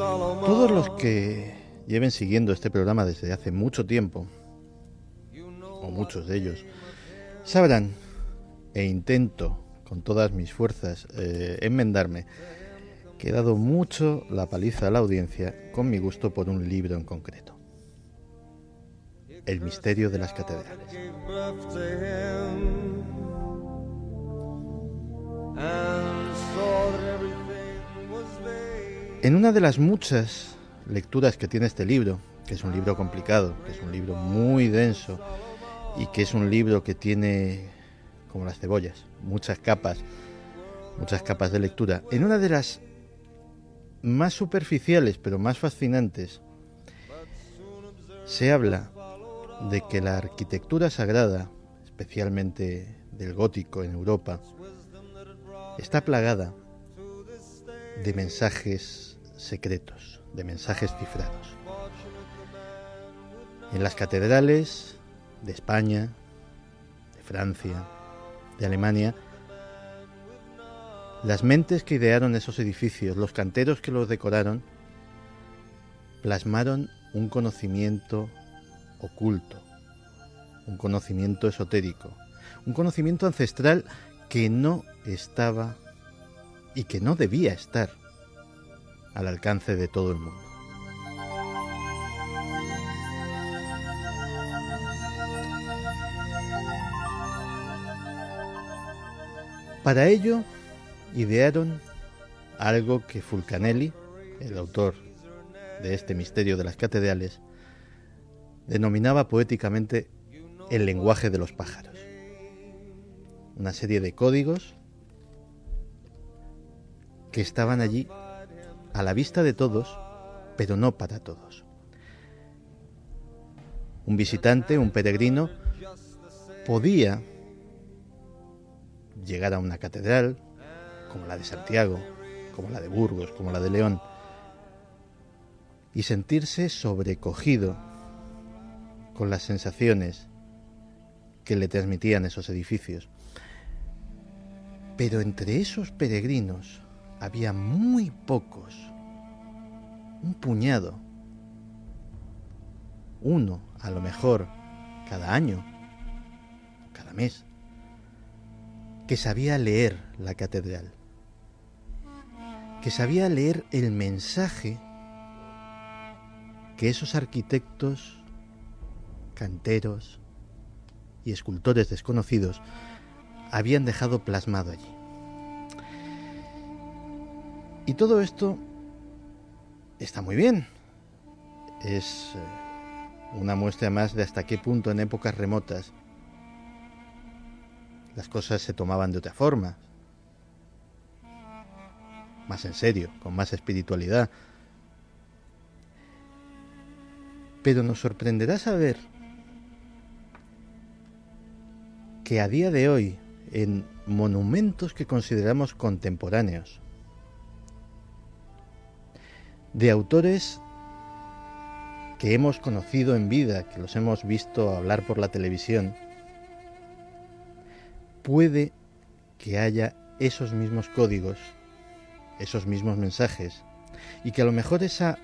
Todos los que lleven siguiendo este programa desde hace mucho tiempo, o muchos de ellos, sabrán, e intento con todas mis fuerzas eh, enmendarme, que he dado mucho la paliza a la audiencia con mi gusto por un libro en concreto. El misterio de las catedrales. En una de las muchas lecturas que tiene este libro, que es un libro complicado, que es un libro muy denso y que es un libro que tiene, como las cebollas, muchas capas, muchas capas de lectura, en una de las más superficiales pero más fascinantes, se habla de que la arquitectura sagrada, especialmente del gótico en Europa, está plagada de mensajes secretos, de mensajes cifrados. En las catedrales de España, de Francia, de Alemania, las mentes que idearon esos edificios, los canteros que los decoraron, plasmaron un conocimiento oculto, un conocimiento esotérico, un conocimiento ancestral que no estaba y que no debía estar al alcance de todo el mundo. Para ello, idearon algo que Fulcanelli, el autor de este misterio de las catedrales, denominaba poéticamente el lenguaje de los pájaros. Una serie de códigos que estaban allí a la vista de todos, pero no para todos. Un visitante, un peregrino, podía llegar a una catedral, como la de Santiago, como la de Burgos, como la de León, y sentirse sobrecogido con las sensaciones que le transmitían esos edificios. Pero entre esos peregrinos había muy pocos, un puñado, uno a lo mejor cada año, cada mes, que sabía leer la catedral, que sabía leer el mensaje que esos arquitectos, canteros y escultores desconocidos habían dejado plasmado allí. Y todo esto está muy bien. Es eh, una muestra más de hasta qué punto en épocas remotas las cosas se tomaban de otra forma, más en serio, con más espiritualidad. Pero nos sorprenderá saber que a día de hoy, en monumentos que consideramos contemporáneos, de autores que hemos conocido en vida, que los hemos visto hablar por la televisión, puede que haya esos mismos códigos, esos mismos mensajes, y que a lo mejor esa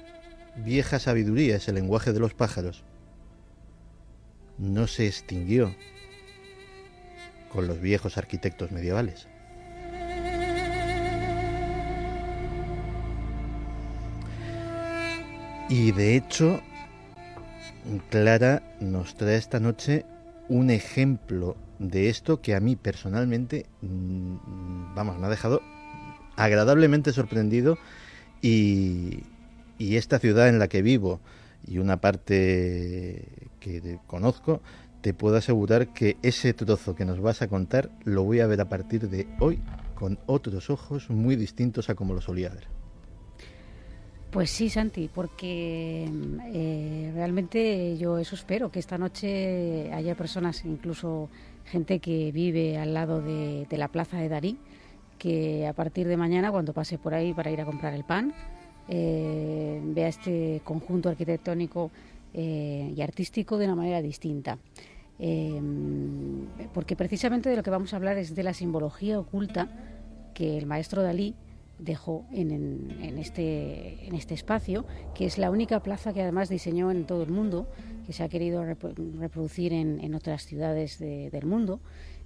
vieja sabiduría, ese lenguaje de los pájaros, no se extinguió con los viejos arquitectos medievales. Y de hecho, Clara nos trae esta noche un ejemplo de esto que a mí personalmente, mm, vamos, me ha dejado agradablemente sorprendido y, esta ciudad en la que vivo y una parte que conozco te puedo asegurar que ese trozo que nos vas a contar lo voy a ver a partir de hoy con otros ojos muy distintos a como lo solía ver. Pues sí, Santi, porque eh, realmente yo eso espero, que esta noche haya personas, incluso gente que vive al lado de, la plaza de Darí, que a partir de mañana, cuando pase por ahí para ir a comprar el pan, eh, vea este conjunto arquitectónico eh, y artístico de una manera distinta. porque precisamente de lo que vamos a hablar es de la simbología oculta que el maestro Dalí dejó en, este, en este espacio, que es la única plaza que además diseñó en todo el mundo, que se ha querido reproducir en, otras ciudades del mundo,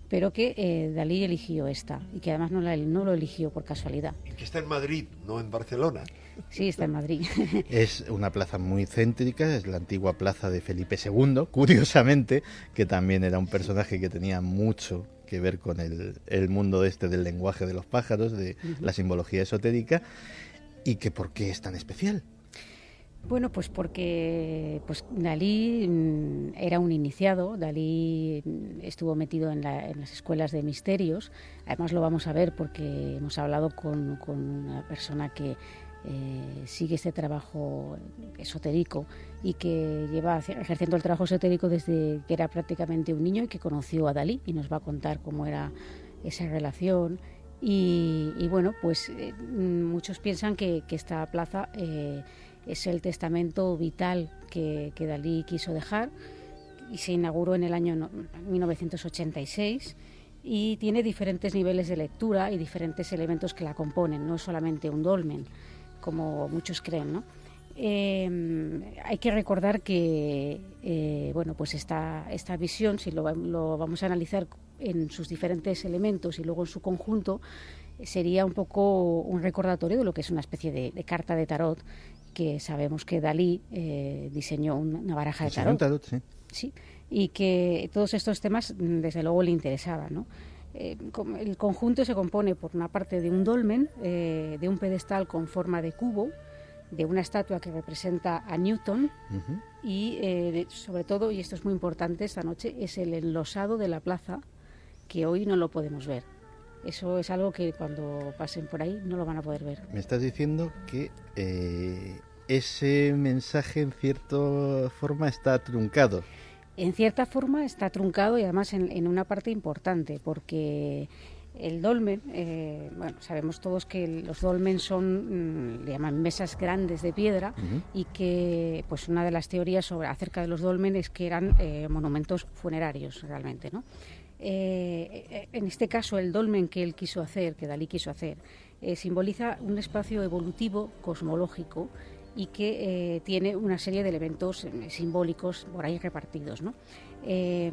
pero que eh, Dalí eligió esta y que además no, la, no lo eligió por casualidad. Y que está en Madrid, no en Barcelona. Sí, está en Madrid. es una plaza muy céntrica, es la antigua plaza de Felipe II, curiosamente, que también era un personaje que tenía mucho que ver con el, mundo este del lenguaje de los pájaros, de la simbología esotérica, y que por qué es tan especial. Bueno, pues porque pues Dalí mm, era un iniciado, Dalí estuvo metido en, las escuelas de misterios, además lo vamos a ver porque hemos hablado con, con una persona que eh, sigue este trabajo esotérico y que lleva ejerciendo el trabajo esotérico desde que era prácticamente un niño y que conoció a Dalí y nos va a contar cómo era esa relación. Y, bueno, pues eh, muchos piensan que, esta plaza eh, es el testamento vital que, que, Dalí quiso dejar y se inauguró en el año 1986 y tiene diferentes niveles de lectura y diferentes elementos que la componen, no es solamente un dolmen como muchos creen, ¿no? Em, hay que recordar que eh, bueno, pues esta, esta visión, si lo, vamos a analizar en sus diferentes elementos y luego en su conjunto, sería un poco un recordatorio de lo que es una especie de, carta de tarot, que sabemos que Dalí eh, diseñó una baraja de tarot. sí. sí. Y que todos estos temas, desde luego, le interesaban. ¿no? Eh, el conjunto se compone por una parte de un dolmen, eh, de un pedestal con forma de cubo, de una estatua que representa a Newton y eh, sobre todo, y esto es muy importante esta noche, es el enlosado de la plaza que hoy no lo podemos ver. Eso es algo que cuando pasen por ahí no lo van a poder ver. Me estás diciendo que ese mensaje en cierta forma está truncado en cierta forma está truncado y además en, una parte importante, porque el dolmen, eh, bueno, sabemos todos que los dolmen son, mm, le llaman mesas grandes de piedra y que, pues, una de las teorías sobre, acerca de los dolmen es que eran eh, monumentos funerarios realmente, ¿no? Eh, en este caso, el dolmen que él quiso hacer, que Dalí quiso hacer, simboliza un espacio evolutivo cosmológico y que eh, tiene una serie de elementos eh, simbólicos por ahí repartidos. ¿no? Eh,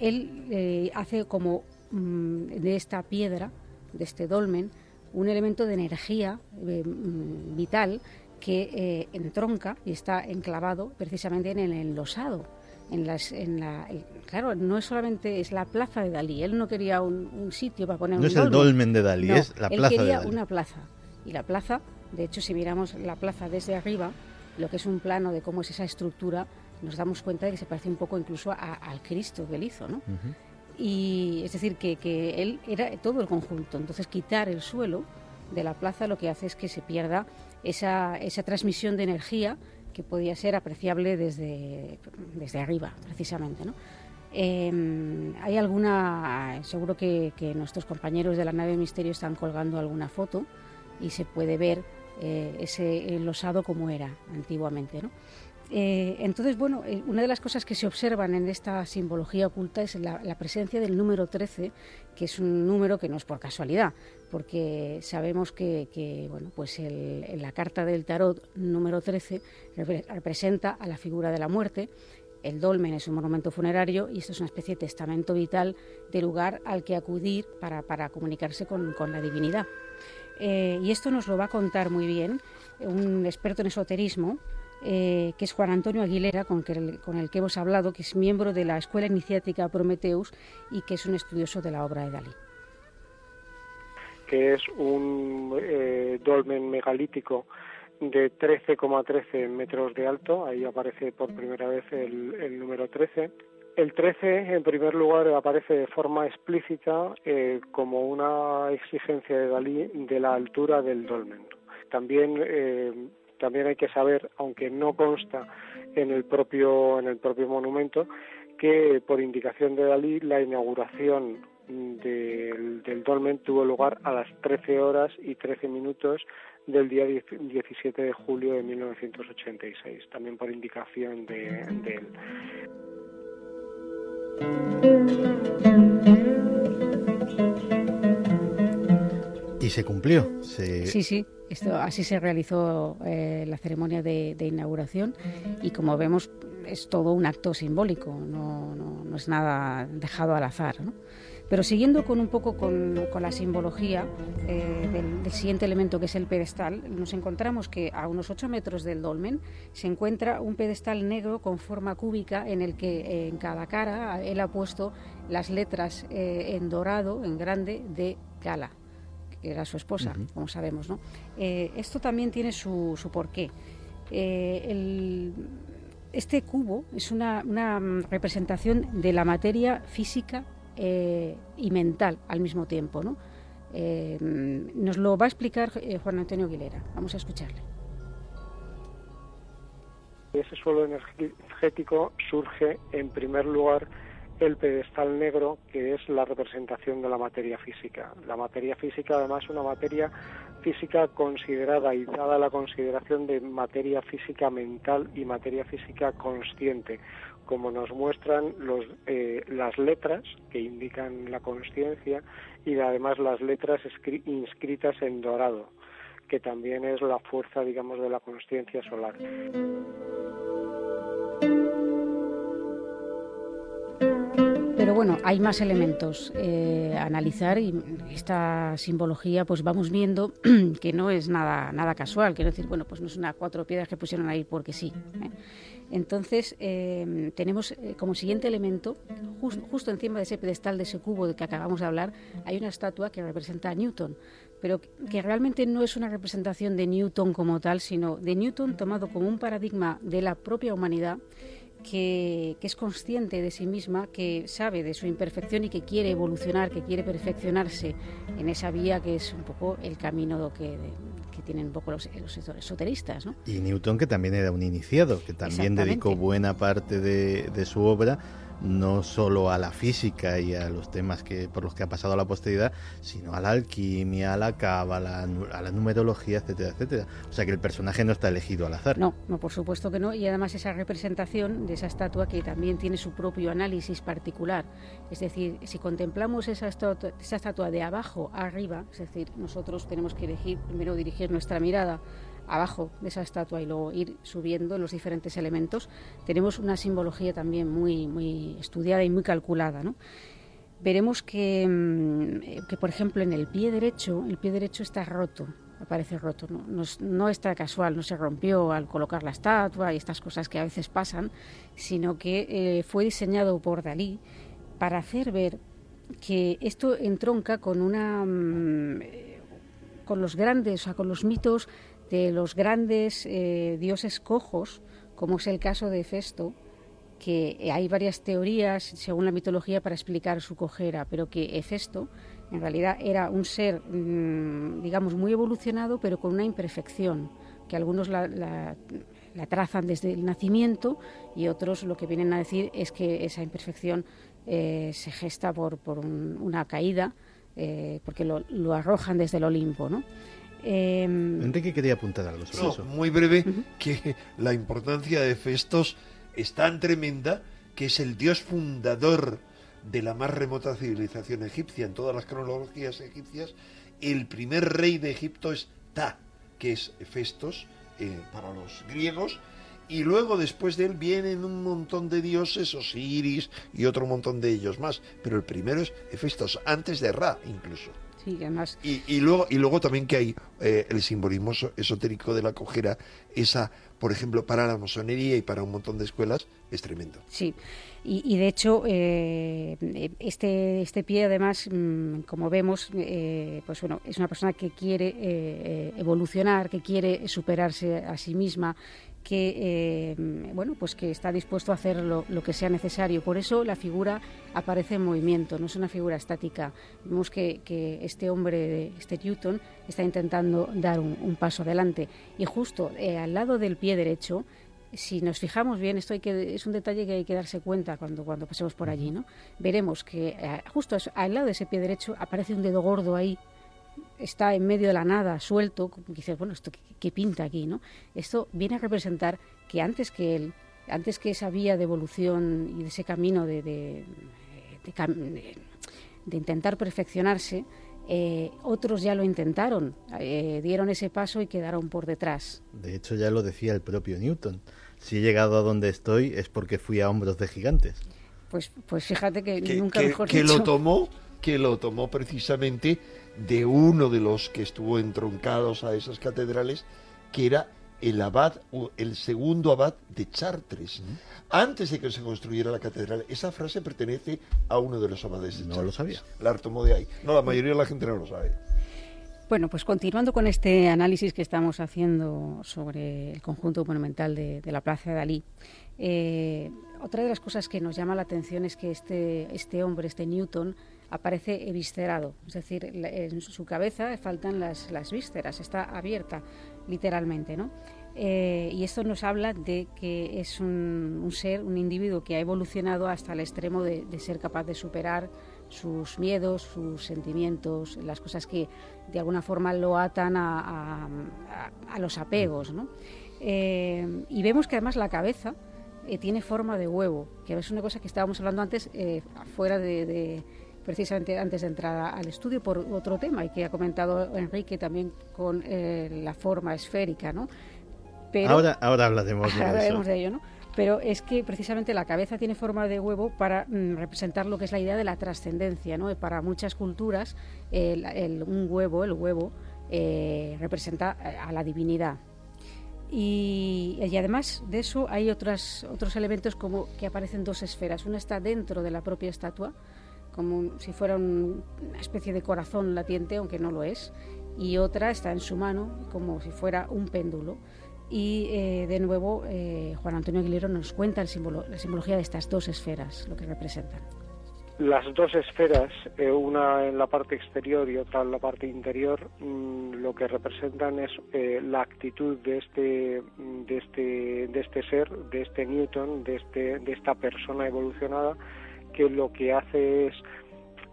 él hace como mm, de esta piedra, de este dolmen, un elemento de energía mm, vital que entronca y está enclavado precisamente en el enlosado. En las, en la, claro, no es solamente es la plaza de Dalí. Él no quería un, sitio para poner no un es el dolmen de Dalí, es la plaza él quería de Dalí. una plaza y la plaza de hecho, si miramos la plaza desde arriba, lo que es un plano de cómo es esa estructura, nos damos cuenta de que se parece un poco incluso al Cristo que él hizo, ¿no? Y es decir, que, que, él era todo el conjunto. Entonces, quitar el suelo de la plaza lo que hace es que se pierda esa, esa transmisión de energía que podía ser apreciable desde, desde arriba, precisamente, ¿no? Em, hay alguna, seguro que, que, nuestros compañeros de la nave Misterio están colgando alguna foto y se puede ver eh, ese losado como era antiguamente. ¿no? Eh, entonces, bueno, eh, una de las cosas que se observan en esta simbología oculta es la, presencia del número 13, que es un número que no es por casualidad, porque sabemos que, bueno, pues en la carta del tarot número 13 representa a la figura de la muerte, el dolmen es un monumento funerario y esto es una especie de testamento vital de lugar al que acudir para, comunicarse con la divinidad. Eh, y esto nos lo va a contar muy bien un experto en esoterismo, eh, que es Juan Antonio Aguilera, con, el que hemos hablado, que es miembro de la Escuela Iniciática Prometeus y que es un estudioso de la obra de Dalí. Que es un eh, dolmen megalítico de 13,13 metros de alto, ahí aparece por primera vez el, el número 13, El 13, en primer lugar, aparece de forma explícita eh, como una exigencia de Dalí de la altura del dolmen. También, eh, también hay que saber, aunque no consta en el propio en el propio monumento, que por indicación de Dalí la inauguración del, del dolmen tuvo lugar a las 13 horas y 13 minutos del día 17 de julio de 1986, también por indicación de, de él. Y se cumplió. Se... Sí, sí. Esto, así se realizó eh, la ceremonia de, inauguración y como vemos es todo un acto simbólico, no, no, no es nada dejado al azar. Pero siguiendo con un poco con, con la simbología eh, del, del, siguiente elemento que es el pedestal, nos encontramos que a unos 8 metros del dolmen se encuentra un pedestal negro con forma cúbica en el que eh, en cada cara él ha puesto las letras eh, en dorado, en grande, de Gala que era su esposa, uh -huh. como sabemos. ¿no? Esto también tiene su, su porqué. El, este cubo es una, una, representación de la materia física eh, y mental al mismo tiempo. ¿no? nos lo va a explicar Juan Antonio Aguilera. Vamos a escucharle. Ese suelo energético surge en primer lugar el pedestal negro, que es la representación de la materia física. La materia física, además, es una materia física considerada y dada la consideración de materia física mental y materia física consciente, como nos muestran los, eh, las letras que indican la consciencia y además las letras inscritas en dorado, que también es la fuerza, digamos, de la consciencia solar. Bueno, hay más elementos eh, a analizar y esta simbología pues vamos viendo que no es nada, nada casual, quiero decir, bueno, pues no es una cuatro piedras que pusieron ahí porque sí. ¿eh? Entonces eh, tenemos como siguiente elemento, just, justo encima de ese pedestal, de ese cubo del que acabamos de hablar, hay una estatua que representa a Newton, pero que realmente no es una representación de Newton como tal, sino de Newton tomado como un paradigma de la propia humanidad que, que, es consciente de sí misma, que sabe de su imperfección y que quiere evolucionar, que quiere perfeccionarse en esa vía que es un poco el camino que, tienen un poco los, los esoteristas. ¿no? Y Newton, que también era un iniciado, que también dedicó buena parte de, de su obra no solo a la física y a los temas que por los que ha pasado la posteridad, sino a la alquimia, a la cábala, a la numerología, etcétera, etcétera. O sea que el personaje no está elegido al azar. No, no, por supuesto que no. Y además esa representación de esa estatua que también tiene su propio análisis particular. Es decir, si contemplamos esa estatua, esa estatua de abajo a arriba, es decir, nosotros tenemos que elegir, primero dirigir nuestra mirada abajo de esa estatua y luego ir subiendo los diferentes elementos, tenemos una simbología también muy, muy estudiada y muy calculada. ¿no? Veremos que, que, por ejemplo, en el pie derecho, el pie derecho está roto, aparece roto, ¿no? No, está casual, no se rompió al colocar la estatua y estas cosas que a veces pasan, sino que eh, fue diseñado por Dalí para hacer ver que esto entronca con una con los grandes, o con los mitos de los grandes eh, dioses cojos, como es el caso de Festo, que hay varias teorías según la mitología para explicar su cojera, pero que Hefesto en realidad era un ser, mmm, digamos, muy evolucionado, pero con una imperfección, que algunos la, trazan desde el nacimiento y otros lo que vienen a decir es que esa imperfección eh, se gesta por, por un, una caída, eh, porque lo, lo, arrojan desde el Olimpo, ¿no? Eh, Enrique quería apuntar algo sobre no, eso. Muy breve, uh -huh. que la importancia de Festos es tan tremenda que es el dios fundador de la más remota civilización egipcia en todas las cronologías egipcias. El primer rey de Egipto es Ta, que es Festos eh, para los griegos, y luego después de él vienen un montón de dioses, Osiris y otro montón de ellos más, pero el primero es Hefestos, antes de Ra incluso. Sí, además... y, y, luego, y luego también que hay eh, el simbolismo esotérico de la cojera, esa, por ejemplo, para la masonería y para un montón de escuelas, es tremendo. Sí, y, y de hecho, eh, este, este pie, además, mmm, como vemos, eh, pues bueno, es una persona que quiere eh, evolucionar, que quiere superarse a sí misma, que eh, bueno pues que está dispuesto a hacer lo, que sea necesario. Por eso la figura aparece en movimiento no es una figura estática. Vemos que, este hombre este Newton está intentando dar un, paso adelante. Y justo eh, al lado del pie derecho si nos fijamos bien, esto hay que, es un detalle que hay que darse cuenta cuando, cuando pasemos por allí, ¿no? Veremos que eh, justo al lado de ese pie derecho aparece un dedo gordo ahí está en medio de la nada, suelto, dices, bueno, ¿esto qué, pinta aquí? ¿no? Esto viene a representar que antes que él, antes que esa vía de evolución y de ese camino de, de, intentar perfeccionarse, eh, otros ya lo intentaron, eh, dieron ese paso y quedaron por detrás. De hecho, ya lo decía el propio Newton. Si he llegado a donde estoy es porque fui a hombros de gigantes. Pues, pues fíjate que, nunca mejor que lo tomó, que lo tomó precisamente de uno de los que estuvo entroncados a esas catedrales, que era el abad, el segundo abad de Chartres. Antes de que se construyera la catedral, esa frase pertenece a uno de los abades de Chartres. No lo sabía. La tomó de ahí. No, la mayoría de la gente no lo sabe. Bueno, pues continuando con este análisis que estamos haciendo sobre el conjunto monumental de, la Plaza de Dalí, eh, otra de las cosas que nos llama la atención es que este, este hombre, este Newton, aparece eviscerado, es decir, en su cabeza faltan las, las vísceras, está abierta literalmente, ¿no? Eh, y esto nos habla de que es un, ser, un individuo que ha evolucionado hasta el extremo de, ser capaz de superar sus miedos, sus sentimientos, las cosas que de alguna forma lo atan a, los apegos. ¿no? Eh, y vemos que además la cabeza eh, tiene forma de huevo, que es una cosa que estábamos hablando antes fuera de precisamente antes de entrar al estudio por otro tema y que ha comentado Enrique también con eh, la forma esférica, ¿no? Pero, ahora, ahora hablaremos, de, ello, ¿no? Pero es que precisamente la cabeza tiene forma de huevo para mm, representar lo que es la idea de la trascendencia, ¿no? Para muchas culturas el, un huevo, el huevo, eh, representa eh, a la divinidad, y, y, además de eso hay otras, otros elementos como que aparecen dos esferas. Una está dentro de la propia estatua, como si fuera una especie de corazón latiente, aunque no lo es, y otra está en su mano como si fuera un péndulo. Y eh, de nuevo, eh, Juan Antonio Aguilero nos cuenta el símbolo, la simbología de estas dos esferas, lo que representan. Las dos esferas, eh, una en la parte exterior y otra en la parte interior, mm, lo que representan es la actitud de este, de este, de este ser, de este Newton, de, este, de esta persona evolucionada, que lo que hace es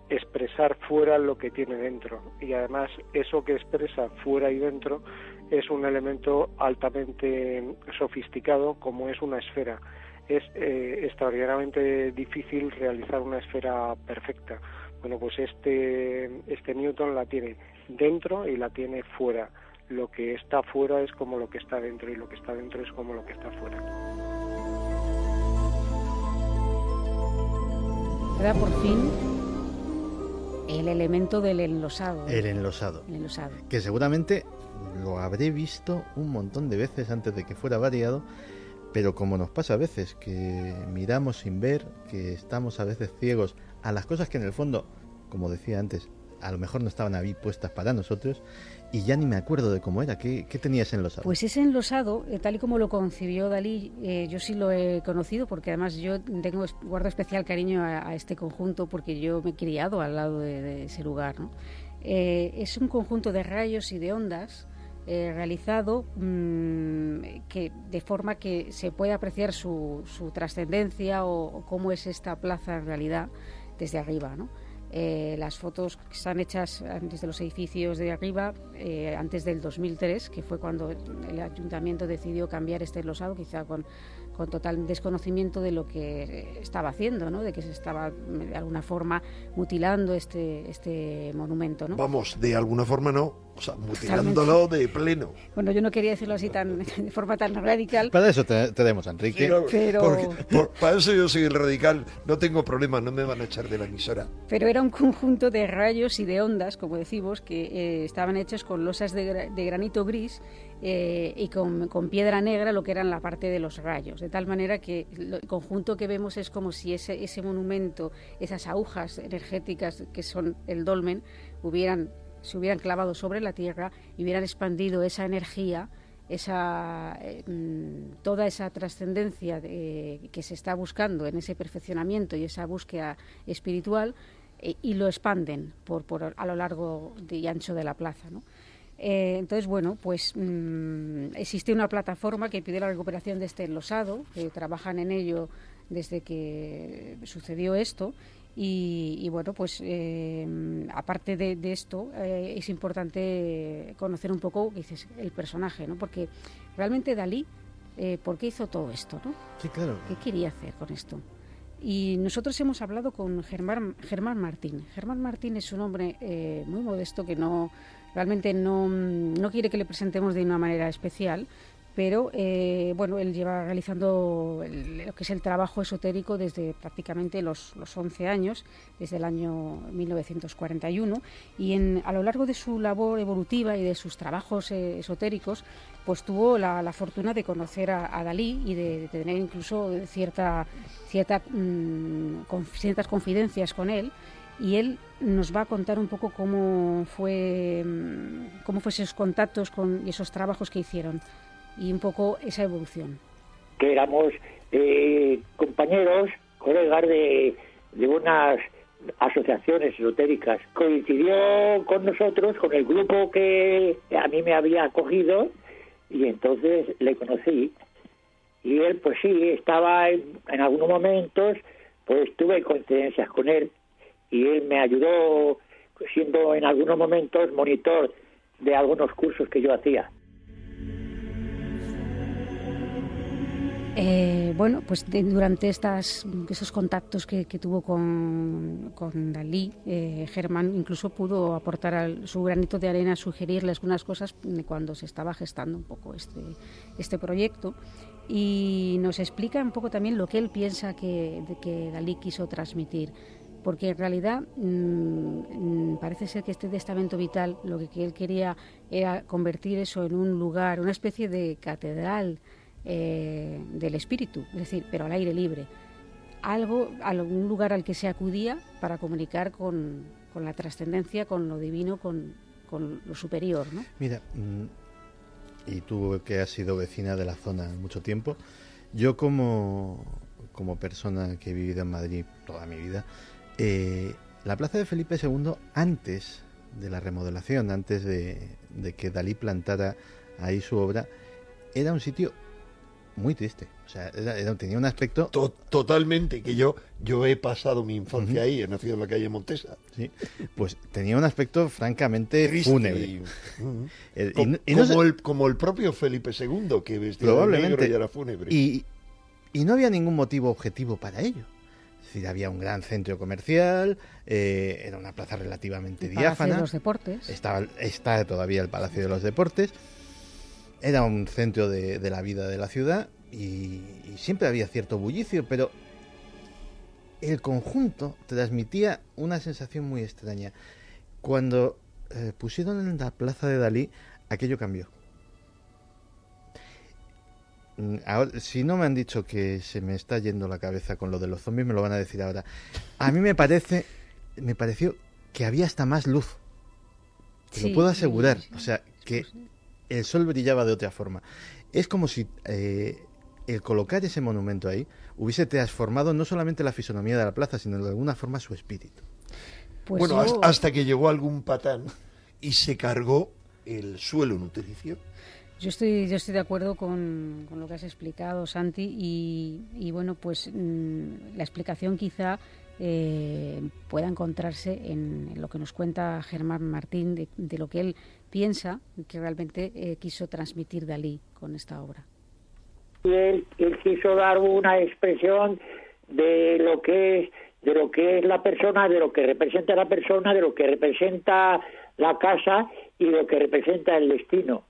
expresar fuera lo que tiene dentro y además eso que expresa fuera y dentro es un elemento altamente sofisticado como es una esfera. Es eh, extraordinariamente difícil realizar una esfera perfecta. Bueno, pues este, este Newton la tiene dentro y la tiene fuera. Lo que está fuera es como lo que está dentro y lo que está dentro es como lo que está fuera. Queda por fin el elemento del enlosado. El enlosado. El enlosado. Que seguramente lo habré visto un montón de veces antes de que fuera variado, pero como nos pasa a veces, que miramos sin ver, que estamos a veces ciegos a las cosas que en el fondo, como decía antes, a lo mejor no estaban ahí puestas para nosotros y ya ni me acuerdo de cómo era. ¿Qué, qué tenías enlosado? Pues ese enlosado, eh, tal y como lo concibió Dalí, eh, yo sí lo he conocido porque además yo tengo guardo especial cariño a, este conjunto porque yo me he criado al lado de, ese lugar. ¿no? Eh, es un conjunto de rayos y de ondas realizado mm, que de forma que se puede apreciar su, su trascendencia o, o, cómo es esta plaza en realidad desde arriba. ¿no? Eh, las fotos que están hechas desde los edificios de arriba, eh, antes del 2003, que fue cuando el ayuntamiento decidió cambiar este losado, quizá con, con total desconocimiento de lo que estaba haciendo, ¿no? de que se estaba de alguna forma mutilando este, este monumento. ¿no? Vamos, de alguna forma no, o sea, mutilándolo de pleno. Bueno, yo no quería decirlo así tan de forma tan radical. Para eso tenemos Enrique. pero... para eso yo soy el radical, no tengo problema, no me van a echar de la emisora. Pero era un conjunto de rayos y de ondas, como decimos, que eh, estaban hechos con losas de, granito gris eh, y con, con, piedra negra, lo que eran la parte de los rayos. De tal manera que el conjunto que vemos es como si ese, ese monumento, esas agujas energéticas que son el dolmen, hubieran se hubieran clavado sobre la Tierra y hubieran expandido esa energía esa, eh, mm, toda esa trascendencia que se está buscando en ese perfeccionamiento y esa búsqueda espiritual eh, y lo expanden por, por, a lo largo y ancho de la plaza. ¿no? Eh, entonces, bueno, pues mm, existe una plataforma que pide la recuperación de este enlosado, que trabajan en ello desde que sucedió esto. Y, bueno, pues eh, aparte de, esto, eh, es importante conocer un poco dices, el personaje, ¿no? Porque realmente Dalí, ¿por qué hizo todo esto? ¿no? Sí, claro. ¿Qué quería hacer con esto? Y nosotros hemos hablado con Germán, Germán Martín. Germán Martín es un hombre muy modesto que no realmente no, no quiere que le presentemos de una manera especial, pero eh, bueno, él lleva realizando lo que es el trabajo esotérico desde prácticamente los, los 11 años, desde el año 1941, y a lo largo de su labor evolutiva y de sus trabajos eh, esotéricos, pues tuvo la, fortuna de conocer a, Dalí y de, tener incluso cierta, mm, ciertas confidencias con él y él nos va a contar un poco cómo fue mm, cómo fue esos contactos con esos trabajos que hicieron y un poco esa evolución. Que éramos eh, compañeros, colegas de, de unas asociaciones esotéricas. Coincidió con nosotros, con el grupo que a mí me había acogido y entonces le conocí. Y él, pues sí, estaba en, en algunos momentos, pues tuve coincidencias con él y él me ayudó siendo en algunos momentos monitor de algunos cursos que yo hacía. Eh, bueno, pues durante estas, contactos que, tuvo con, Dalí, eh, Germán incluso pudo aportar su granito de arena, sugerirle algunas cosas cuando se estaba gestando un poco este, este proyecto. Y nos explica un poco también lo que él piensa que, que Dalí quiso transmitir. Porque en realidad mm, parece ser que este testamento vital lo que, él quería era convertir eso en un lugar, una especie de catedral eh, del espíritu, es decir, pero al aire libre. Algo, un lugar al que se acudía para comunicar con, la trascendencia, con lo divino, con, lo superior. ¿no? Mira, mm, y tú que has sido vecina de la zona mucho tiempo, yo como, como persona que he vivido en Madrid toda mi vida, eh, la plaza de Felipe II, antes de la remodelación, antes de, que Dalí plantara ahí su obra, era un sitio muy triste. O sea, tenía un aspecto. totalmente, que yo, yo he pasado mi infancia ahí, he nacido en la calle Montesa. Sí, pues tenía un aspecto francamente fúnebre. Eh, como, el, como, el, propio Felipe II, que vestía negro y era fúnebre. y no había ningún motivo objetivo para ello decir, había un gran centro comercial, eh, era una plaza relativamente el diáfana. Palacio de los Deportes. Estaba, está todavía el Palacio de los Deportes. Era un centro de, la vida de la ciudad y, siempre había cierto bullicio, pero el conjunto transmitía una sensación muy extraña. Cuando eh, pusieron en la plaza de Dalí, aquello cambió. Mm, si no me han dicho que se me está yendo la cabeza con lo de los zombies, me lo van a decir ahora. A mí me parece, me pareció que había hasta más luz. Te lo puedo asegurar. o sea, que el sol brillaba de otra forma. Es como si eh, el colocar ese monumento ahí hubiese transformado no solamente la fisonomía de la plaza, sino de alguna forma su espíritu. Pues bueno, hasta que llegó algún patán y se cargó el suelo nutricio yo estoy, yo estoy de acuerdo con, lo que has explicado, Santi, y, bueno, pues mm, la explicación quizá eh, pueda encontrarse en, lo que nos cuenta Germán Martín de, lo que él piensa que realmente eh, quiso transmitir Dalí con esta obra. Él, él quiso dar una expresión de lo que es de lo que es la persona, de lo que representa la persona, de lo que representa la casa y lo que representa el destino.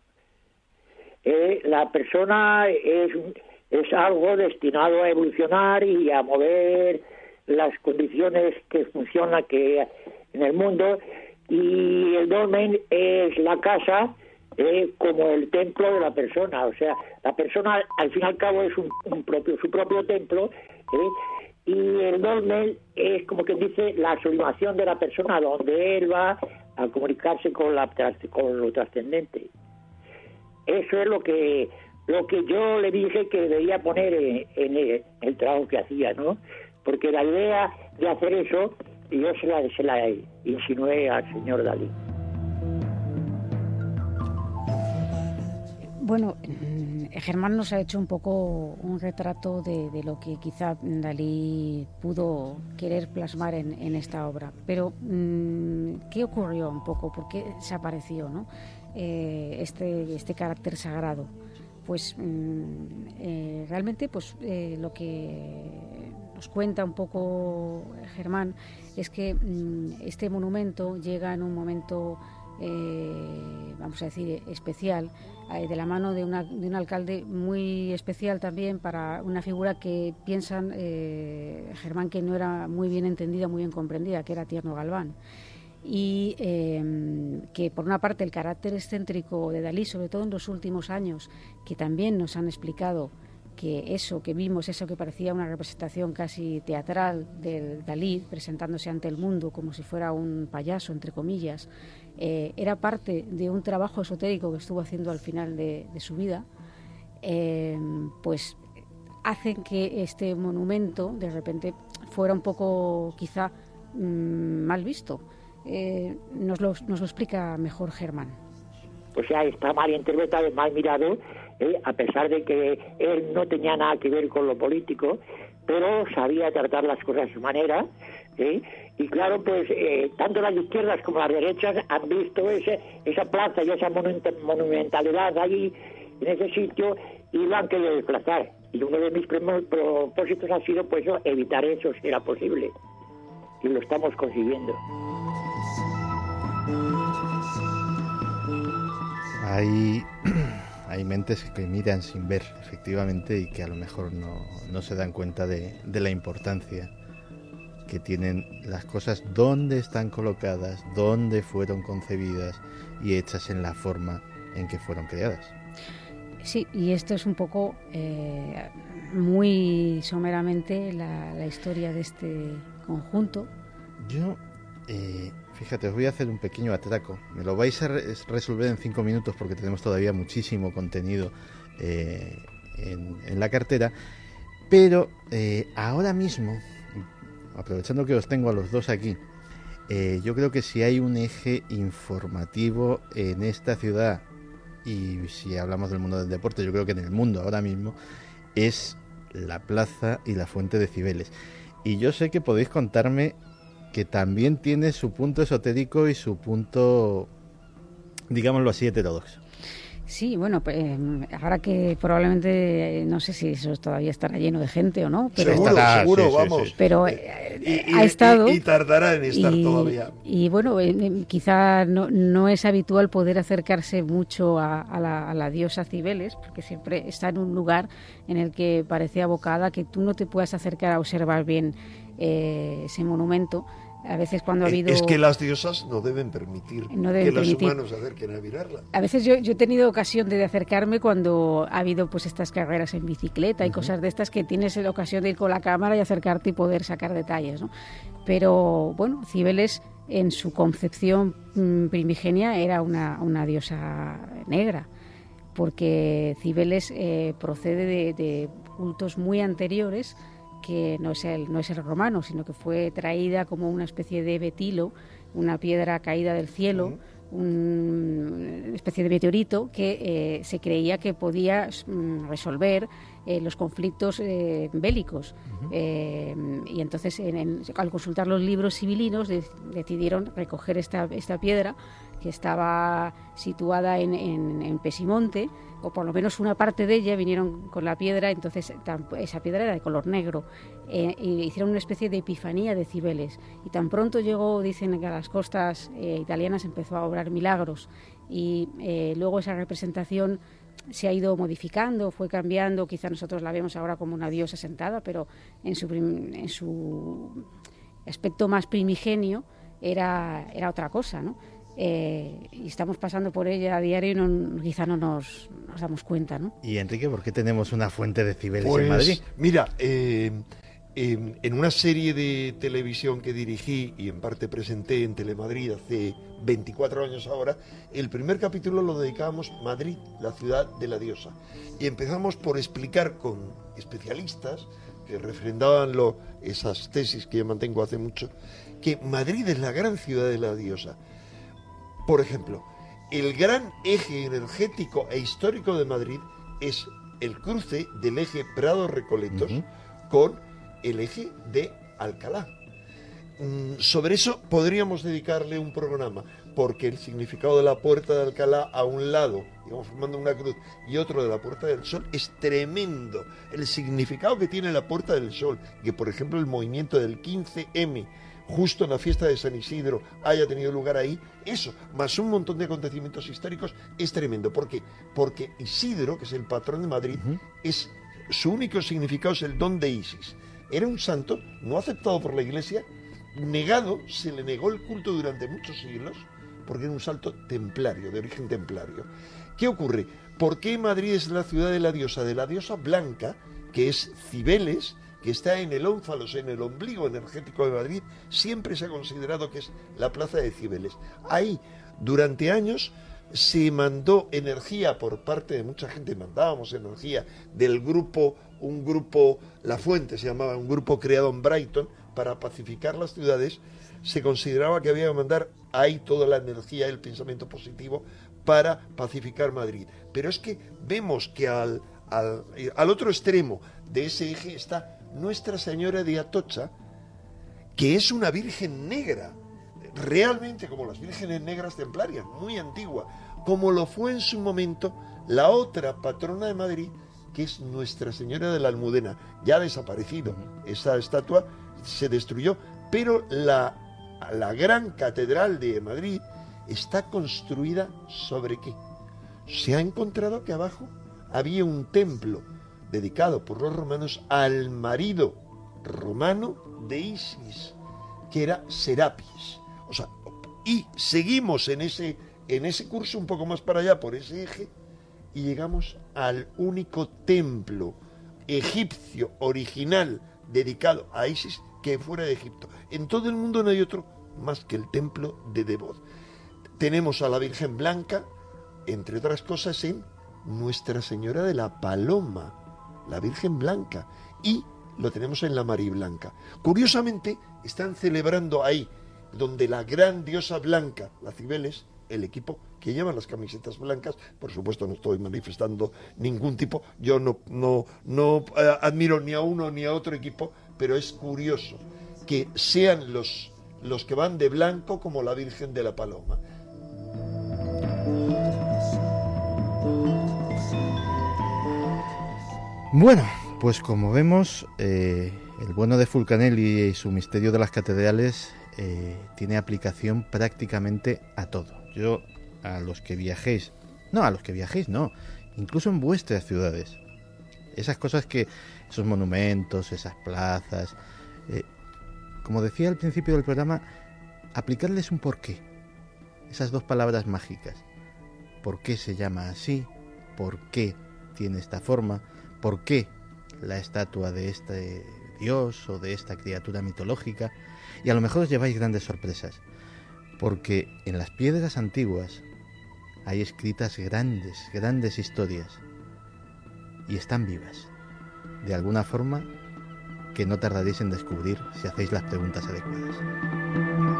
Eh, la persona es, es algo destinado a evolucionar y a mover las condiciones que funcionan que en el mundo y el dolmen es la casa eh, como el templo de la persona o sea la persona al fin y al cabo es un, propio su propio templo eh, y el dolmen es como que dice la sublimación de la persona donde él va a comunicarse con la con lo trascendente Eso es lo que lo que yo le dije que debía poner en, el, trabajo que hacía, ¿no? Porque la idea de hacer eso, yo se la, se la insinué al señor Dalí. Bueno, mm, Germán nos ha hecho un poco un retrato de, lo que quizá Dalí pudo querer plasmar en, esta obra. Pero, mm, ¿qué ocurrió un poco? ¿Por qué se apareció ¿no? Eh, este, este carácter sagrado? Pues mm, eh, realmente pues, eh, lo que nos cuenta un poco Germán es que este monumento llega en un momento eh, vamos a decir, especial, eh, de la mano de, un alcalde muy especial también para una figura que piensan, eh, Germán, que no era muy bien entendida, muy bien comprendida, que era Tierno Galván. Y que por una parte el carácter excéntrico de Dalí, sobre todo en los últimos años, que también nos han explicado que eso que vimos, eso que parecía una representación casi teatral del Dalí presentándose ante el mundo como si fuera un payaso, entre comillas, eh, era parte de un trabajo esotérico que estuvo haciendo al final de, su vida, eh, pues hacen que este monumento de repente fuera un poco quizá mm, mal visto. Eh, nos, lo, nos lo explica mejor Germán. O sea, está mal interpretado, mal mirado, a pesar de que él no tenía nada que ver con lo político, pero sabía tratar las cosas a su manera. Y claro, pues eh, tanto las izquierdas como las derechas han visto esa plaza y esa monumentalidad allí, en ese sitio, y lo han querido desplazar. Y uno de mis propósitos ha sido pues evitar eso si era posible. Y lo estamos consiguiendo. Hay, hay mentes que miran sin ver, efectivamente, y que a lo mejor no, no se dan cuenta de, de la importancia que tienen las cosas donde están colocadas, donde fueron concebidas y hechas en la forma en que fueron creadas. Sí, y esto es un poco eh, muy someramente la, historia de este conjunto. Yo, eh, fíjate, os voy a hacer un pequeño atraco. Me lo vais a resolver en cinco minutos porque tenemos todavía muchísimo contenido eh, en, la cartera. Pero ahora mismo aprovechando que os tengo a los dos aquí, eh, yo creo que si hay un eje informativo en esta ciudad, y si hablamos del mundo del deporte, yo creo que en el mundo ahora mismo, es la plaza y la fuente de Cibeles. Y yo sé que podéis contarme que también tiene su punto esotérico y su punto, digámoslo así, heterodoxo. Sí, bueno, pues, em, ahora que probablemente, eh, no sé si eso todavía estará lleno de gente o no, pero seguro, seguro vamos. Pero eh, ha estado y, tardará en estar todavía. Y bueno, eh, quizá no, no, es habitual poder acercarse mucho a, la, la, diosa Cibeles, porque siempre está en un lugar en el que parece abocada que tú no te puedas acercar a observar bien ese monumento a veces cuando ha habido... Es que las diosas no deben permitir que los humanos acerquen a mirarla. A veces yo, he tenido ocasión de acercarme cuando ha habido pues estas carreras en bicicleta y cosas de estas que tienes la ocasión de ir con la cámara y acercarte y poder sacar detalles, ¿no? Pero bueno, Cibeles en su concepción mm, primigenia era una, diosa negra, porque Cibeles eh, procede de, de cultos muy anteriores que no es, el, no es el romano, sino que fue traída como una especie de betilo, una piedra caída del cielo, una especie de meteorito que eh, se creía que podía mm, resolver eh, los conflictos eh, bélicos. y entonces, al consultar los libros civilinos, decidieron recoger esta, esta piedra que estaba situada en, en, Pesimonte, o por lo menos una parte de ella vinieron con la piedra, entonces esa piedra era de color negro, eh, y hicieron una especie de epifanía de Cibeles. Y tan pronto llegó, dicen que a las costas eh, italianas empezó a obrar milagros, y eh, luego esa representación se ha ido modificando, fue cambiando, quizá nosotros la vemos ahora como una diosa sentada, pero en su, en su aspecto más primigenio era, era otra cosa, ¿no? Eh, y estamos pasando por ella a diario y no, quizá no nos, damos cuenta. ¿no? Y Enrique, ¿por qué tenemos una fuente de Cibeles en pues, Madrid? Mira, eh, en una serie de televisión que dirigí y en parte presenté en Telemadrid hace 24 años ahora, el primer capítulo lo dedicábamos Madrid, la ciudad de la diosa. Y empezamos por explicar con especialistas que refrendaban lo, esas tesis que yo mantengo hace mucho, que Madrid es la gran ciudad de la diosa. Por ejemplo, el gran eje energético e histórico de Madrid es el cruce del eje Prado-Recoletos con el eje de Alcalá. Mm, sobre eso podríamos dedicarle un programa, porque el significado de la puerta de Alcalá a un lado, digamos formando una cruz, y otro de la puerta del sol, es tremendo. El significado que tiene la puerta del sol, que por ejemplo el movimiento del 15M, justo en la fiesta de San Isidro, haya tenido lugar ahí, eso, más un montón de acontecimientos históricos, es tremendo. ¿Por qué? Porque Isidro, que es el patrón de Madrid, es su único significado es el don de Isis era un santo no aceptado por la iglesia, negado, se le negó el culto durante muchos siglos, porque era un santo templario, de origen templario. ¿Qué ocurre? ¿Por qué Madrid es la ciudad de la diosa? De la diosa blanca, que es Cibeles, que está en el ónfalos, en el ombligo energético de Madrid, siempre se ha considerado que es la plaza de Cibeles. Ahí, durante años, se mandó energía por parte de mucha gente, mandábamos energía del grupo un grupo, La Fuente se llamaba, un grupo creado en Brighton para pacificar las ciudades, se consideraba que había que mandar ahí toda la energía, el pensamiento positivo para pacificar Madrid. Pero es que vemos que al, al, al otro extremo de ese eje está Nuestra Señora de Atocha, que es una Virgen negra, realmente como las vírgenes negras templarias, muy antigua, como lo fue en su momento la otra patrona de Madrid, que es Nuestra Señora de la Almudena. Ya ha desaparecido. Esa estatua se destruyó, pero la, la gran catedral de Madrid está construida sobre qué? Se ha encontrado que abajo había un templo dedicado por los romanos al marido romano de Isis, que era Serapis. O sea, y seguimos en ese, en ese curso un poco más para allá, por ese eje, y llegamos al único templo egipcio original dedicado a Isis que fuera de Egipto. En todo el mundo no hay otro más que el templo de Debod. Tenemos a la Virgen Blanca, entre otras cosas, en Nuestra Señora de la Paloma, la Virgen Blanca, y lo tenemos en la María Blanca. Curiosamente, están celebrando ahí, donde la gran diosa blanca, la Cibeles, el equipo que llevan las camisetas blancas. Por supuesto, no estoy manifestando ningún tipo. Yo no, no, no eh, admiro ni a uno ni a otro equipo, pero es curioso que sean los, los que van de blanco como la Virgen de la Paloma. Bueno, pues como vemos, eh, el bueno de Fulcanelli y su misterio de las catedrales eh, tiene aplicación prácticamente a todo. Yo a los que viajéis, no, a los que viajéis no, incluso en vuestras ciudades. Esas cosas que, esos monumentos, esas plazas, eh, como decía al principio del programa, aplicarles un porqué. Esas dos palabras mágicas. ¿Por qué se llama así? ¿Por qué tiene esta forma? ¿Por qué la estatua de este dios o de esta criatura mitológica? Y a lo mejor os lleváis grandes sorpresas porque en las piedras antiguas hay escritas grandes, grandes historias y están vivas, de alguna forma que no tardaréis en descubrir si hacéis las preguntas adecuadas.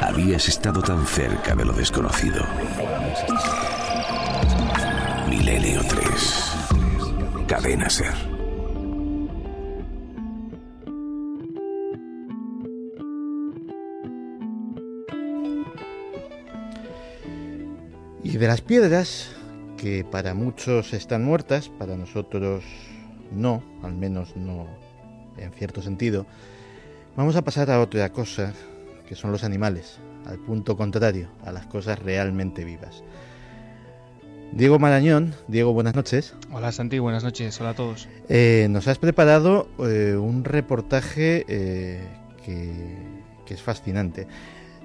Habías estado tan cerca de lo desconocido. Milenio 3. Cadena Ser. Y de las piedras, que para muchos están muertas, para nosotros no, al menos no en cierto sentido, Vamos a pasar a otra cosa, que son los animales, al punto contrario, a las cosas realmente vivas. Diego Marañón, Diego, buenas noches. Hola Santi, buenas noches, hola a todos. Eh, nos has preparado eh, un reportaje eh, que, es fascinante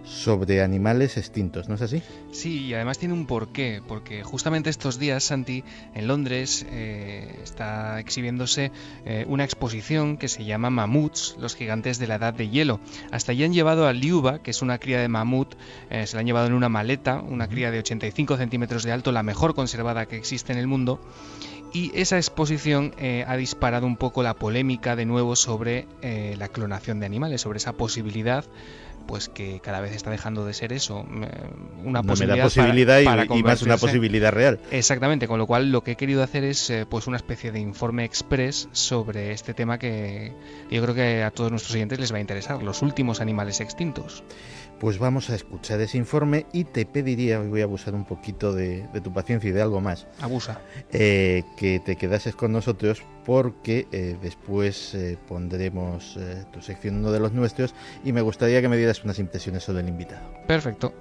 sobre animales extintos, ¿no es así? Sí, y además tiene un porqué, porque justamente estos días, Santi, en Londres eh, está exhibiéndose eh, una exposición que se llama Mamuts, los gigantes de la edad de hielo. Hasta allí han llevado a Liuba, que es una cría de mamut, eh, se la han llevado en una maleta, una cría de 85 centímetros de alto, la mejor conservada que existe en el mundo. Y esa exposición ha disparado un poco la polémica de nuevo sobre la clonación de animales, sobre esa posibilidad pues que cada vez está dejando de ser eso, una posibilidad, y, más una posibilidad real. Exactamente, con lo cual lo que he querido hacer es eh, pues una especie de informe express sobre este tema que yo creo que a todos nuestros oyentes les va a interesar, los últimos animales extintos. Pues vamos a escuchar ese informe y te pediría, hoy voy a abusar un poquito de, tu paciencia y de algo más. Abusa. Eh, que te quedases con nosotros porque eh, después eh, pondremos tu sección uno de los nuestros y me gustaría que me dieras unas impresiones sobre el invitado. Perfecto.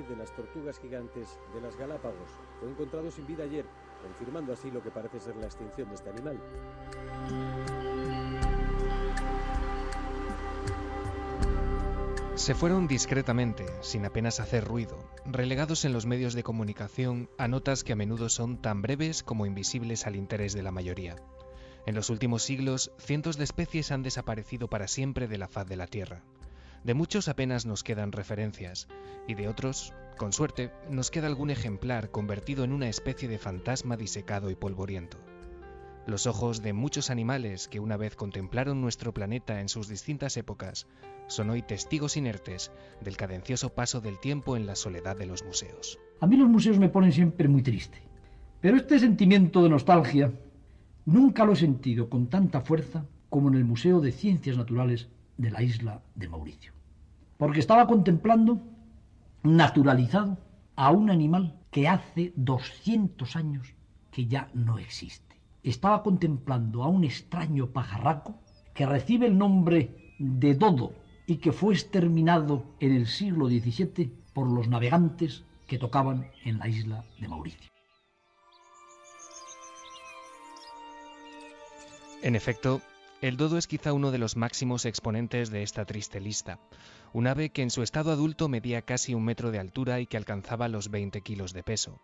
De las tortugas gigantes de las Galápagos. Fue encontrado sin vida ayer, confirmando así lo que parece ser la extinción de este animal. Se fueron discretamente, sin apenas hacer ruido, relegados en los medios de comunicación a notas que a menudo son tan breves como invisibles al interés de la mayoría. En los últimos siglos, cientos de especies han desaparecido para siempre de la faz de la Tierra. De muchos apenas nos quedan referencias, y de otros, con suerte, nos queda algún ejemplar convertido en una especie de fantasma disecado y polvoriento. Los ojos de muchos animales que una vez contemplaron nuestro planeta en sus distintas épocas son hoy testigos inertes del cadencioso paso del tiempo en la soledad de los museos. A mí los museos me ponen siempre muy triste, pero este sentimiento de nostalgia nunca lo he sentido con tanta fuerza como en el Museo de Ciencias Naturales de la isla de Mauricio. Porque estaba contemplando, naturalizado, a un animal que hace 200 años que ya no existe. Estaba contemplando a un extraño pajarraco que recibe el nombre de dodo y que fue exterminado en el siglo XVII por los navegantes que tocaban en la isla de Mauricio. En efecto, el dodo es quizá uno de los máximos exponentes de esta triste lista. Un ave que en su estado adulto medía casi un metro de altura y que alcanzaba los 20 kilos de peso.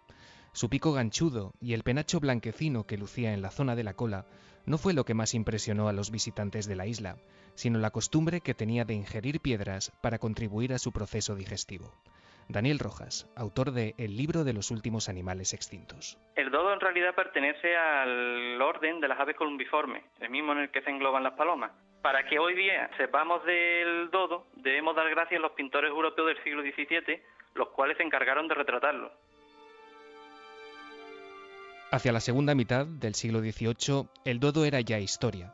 Su pico ganchudo y el penacho blanquecino que lucía en la zona de la cola no fue lo que más impresionó a los visitantes de la isla, sino la costumbre que tenía de ingerir piedras para contribuir a su proceso digestivo. Daniel Rojas, autor de El libro de los últimos animales extintos. El dodo en realidad pertenece al orden de las aves columbiformes, el mismo en el que se engloban las palomas. Para que hoy día sepamos del dodo, debemos dar gracias a los pintores europeos del siglo XVII, los cuales se encargaron de retratarlo. Hacia la segunda mitad del siglo XVIII, el dodo era ya historia.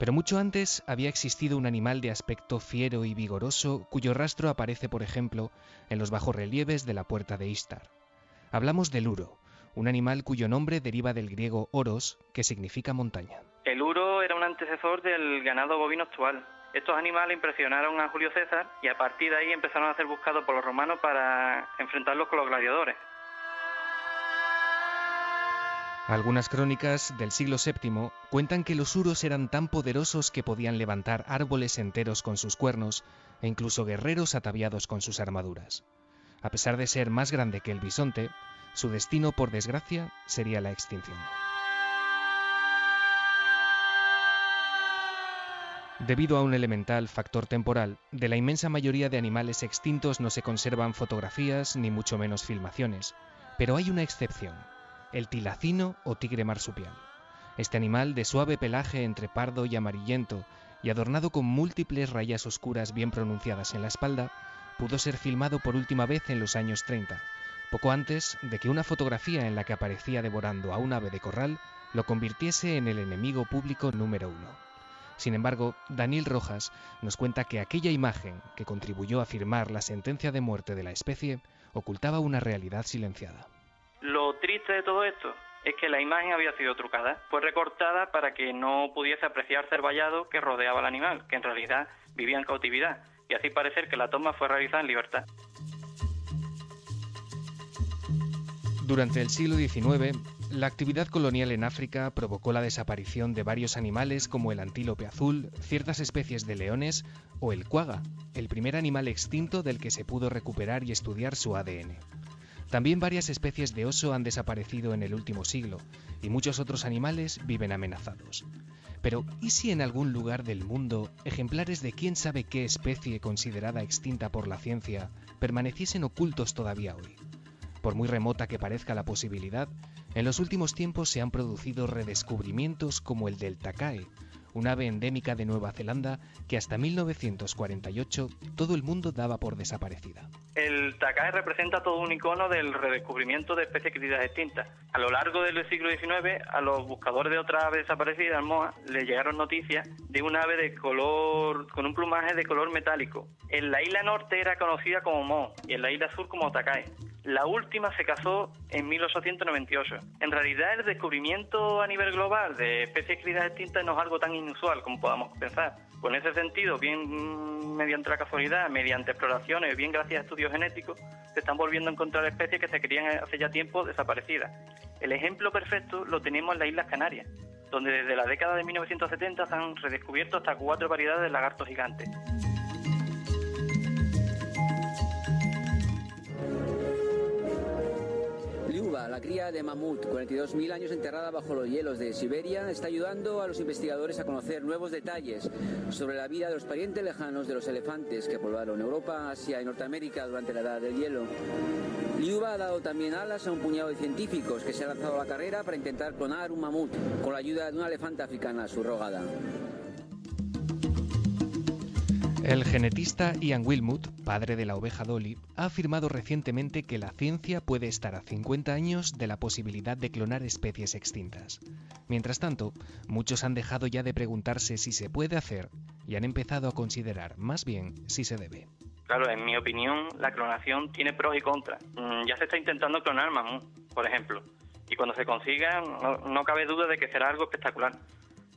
Pero mucho antes había existido un animal de aspecto fiero y vigoroso cuyo rastro aparece, por ejemplo, en los bajorrelieves de la puerta de Istar. Hablamos del uro, un animal cuyo nombre deriva del griego oros, que significa montaña. El uro era un antecesor del ganado bovino actual. Estos animales impresionaron a Julio César y a partir de ahí empezaron a ser buscados por los romanos para enfrentarlos con los gladiadores. Algunas crónicas del siglo VII cuentan que los uros eran tan poderosos que podían levantar árboles enteros con sus cuernos e incluso guerreros ataviados con sus armaduras. A pesar de ser más grande que el bisonte, su destino, por desgracia, sería la extinción. Debido a un elemental factor temporal, de la inmensa mayoría de animales extintos no se conservan fotografías ni mucho menos filmaciones, pero hay una excepción, el tilacino o tigre marsupial. Este animal de suave pelaje entre pardo y amarillento y adornado con múltiples rayas oscuras bien pronunciadas en la espalda, pudo ser filmado por última vez en los años 30, poco antes de que una fotografía en la que aparecía devorando a un ave de corral lo convirtiese en el enemigo público número uno. Sin embargo, Daniel Rojas nos cuenta que aquella imagen que contribuyó a firmar la sentencia de muerte de la especie ocultaba una realidad silenciada. Lo triste de todo esto es que la imagen había sido trucada. Fue recortada para que no pudiese apreciarse el vallado que rodeaba al animal, que en realidad vivía en cautividad, y así parecer que la toma fue realizada en libertad. Durante el siglo XIX, la actividad colonial en África provocó la desaparición de varios animales como el antílope azul, ciertas especies de leones o el cuaga, el primer animal extinto del que se pudo recuperar y estudiar su ADN. También varias especies de oso han desaparecido en el último siglo y muchos otros animales viven amenazados. Pero, ¿y si en algún lugar del mundo ejemplares de quién sabe qué especie considerada extinta por la ciencia permaneciesen ocultos todavía hoy? Por muy remota que parezca la posibilidad, en los últimos tiempos se han producido redescubrimientos como el del tacae, un ave endémica de Nueva Zelanda que hasta 1948 todo el mundo daba por desaparecida. El tacae representa todo un icono del redescubrimiento de especies críticas extintas. A lo largo del siglo XIX, a los buscadores de otra ave desaparecida, moa, les llegaron noticias de un ave de color, con un plumaje de color metálico. En la isla norte era conocida como mo y en la isla sur como tacae. La última se casó en 1898. En realidad, el descubrimiento a nivel global de especies críticas extintas no es algo tan inusual como podamos pensar. Pues en ese sentido, bien mediante la casualidad, mediante exploraciones, bien gracias a estudios genéticos, se están volviendo a encontrar especies que se querían hace ya tiempo desaparecidas. El ejemplo perfecto lo tenemos en las Islas Canarias, donde desde la década de 1970 se han redescubierto hasta cuatro variedades de lagartos gigantes. La cría de mamut, 42.000 años enterrada bajo los hielos de Siberia, está ayudando a los investigadores a conocer nuevos detalles sobre la vida de los parientes lejanos de los elefantes que poblaron Europa, Asia y Norteamérica durante la edad del hielo. Liuba ha dado también alas a un puñado de científicos que se han lanzado a la carrera para intentar clonar un mamut con la ayuda de una elefanta africana subrogada. El genetista Ian Wilmut, padre de la oveja Dolly, ha afirmado recientemente que la ciencia puede estar a 50 años de la posibilidad de clonar especies extintas. Mientras tanto, muchos han dejado ya de preguntarse si se puede hacer y han empezado a considerar más bien si se debe. Claro, en mi opinión, la clonación tiene pros y contras. Mm, ya se está intentando clonar mamut, por ejemplo, y cuando se consiga, no, no cabe duda de que será algo espectacular.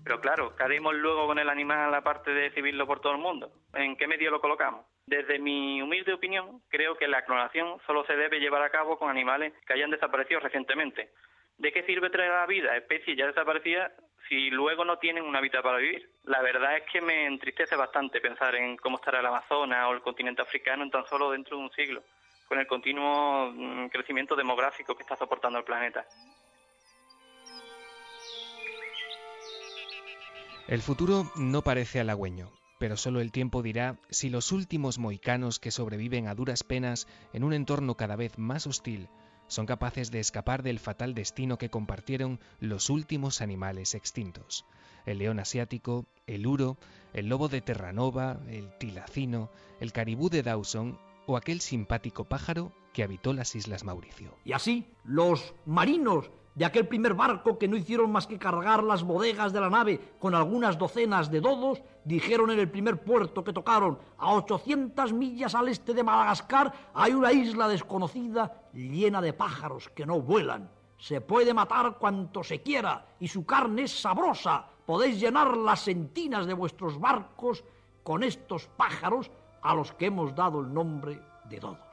Pero claro, ¿qué haremos luego con el animal aparte de exhibirlo por todo el mundo? ¿En qué medio lo colocamos? Desde mi humilde opinión, creo que la clonación solo se debe llevar a cabo con animales que hayan desaparecido recientemente. ¿De qué sirve traer a la vida especies ya desaparecidas si luego no tienen un hábitat para vivir? La verdad es que me entristece bastante pensar en cómo estará el Amazonas o el continente africano en tan solo dentro de un siglo, con el continuo mm, crecimiento demográfico que está soportando el planeta. El futuro no parece halagüeño, pero solo el tiempo dirá si los últimos moicanos que sobreviven a duras penas en un entorno cada vez más hostil son capaces de escapar del fatal destino que compartieron los últimos animales extintos. El león asiático, el uro, el lobo de Terranova, el tilacino, el caribú de Dawson o aquel simpático pájaro que habitó las Islas Mauricio. Y así, los marinos de aquel primer barco que no hicieron más que cargar las bodegas de la nave con algunas docenas de dodos, dijeron en el primer puerto que tocaron, a 800 millas al este de Madagascar hay una isla desconocida llena de pájaros que no vuelan. Se puede matar cuanto se quiera y su carne es sabrosa. Podéis llenar las sentinas de vuestros barcos con estos pájaros a los que hemos dado el nombre de dodos.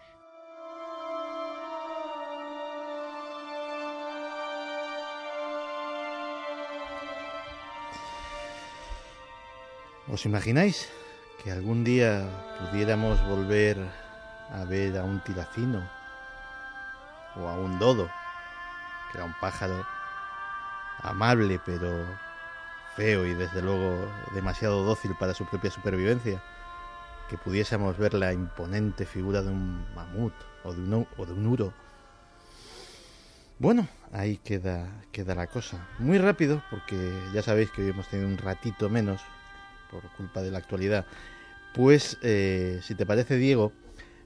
¿Os imagináis que algún día pudiéramos volver a ver a un tiracino o a un dodo, que era un pájaro amable pero feo y desde luego demasiado dócil para su propia supervivencia, que pudiésemos ver la imponente figura de un mamut o de un, o uro? Bueno, ahí queda, queda la cosa. Muy rápido, porque ya sabéis que hoy hemos tenido un ratito menos por culpa de la actualidad. Pues, eh, si te parece, Diego,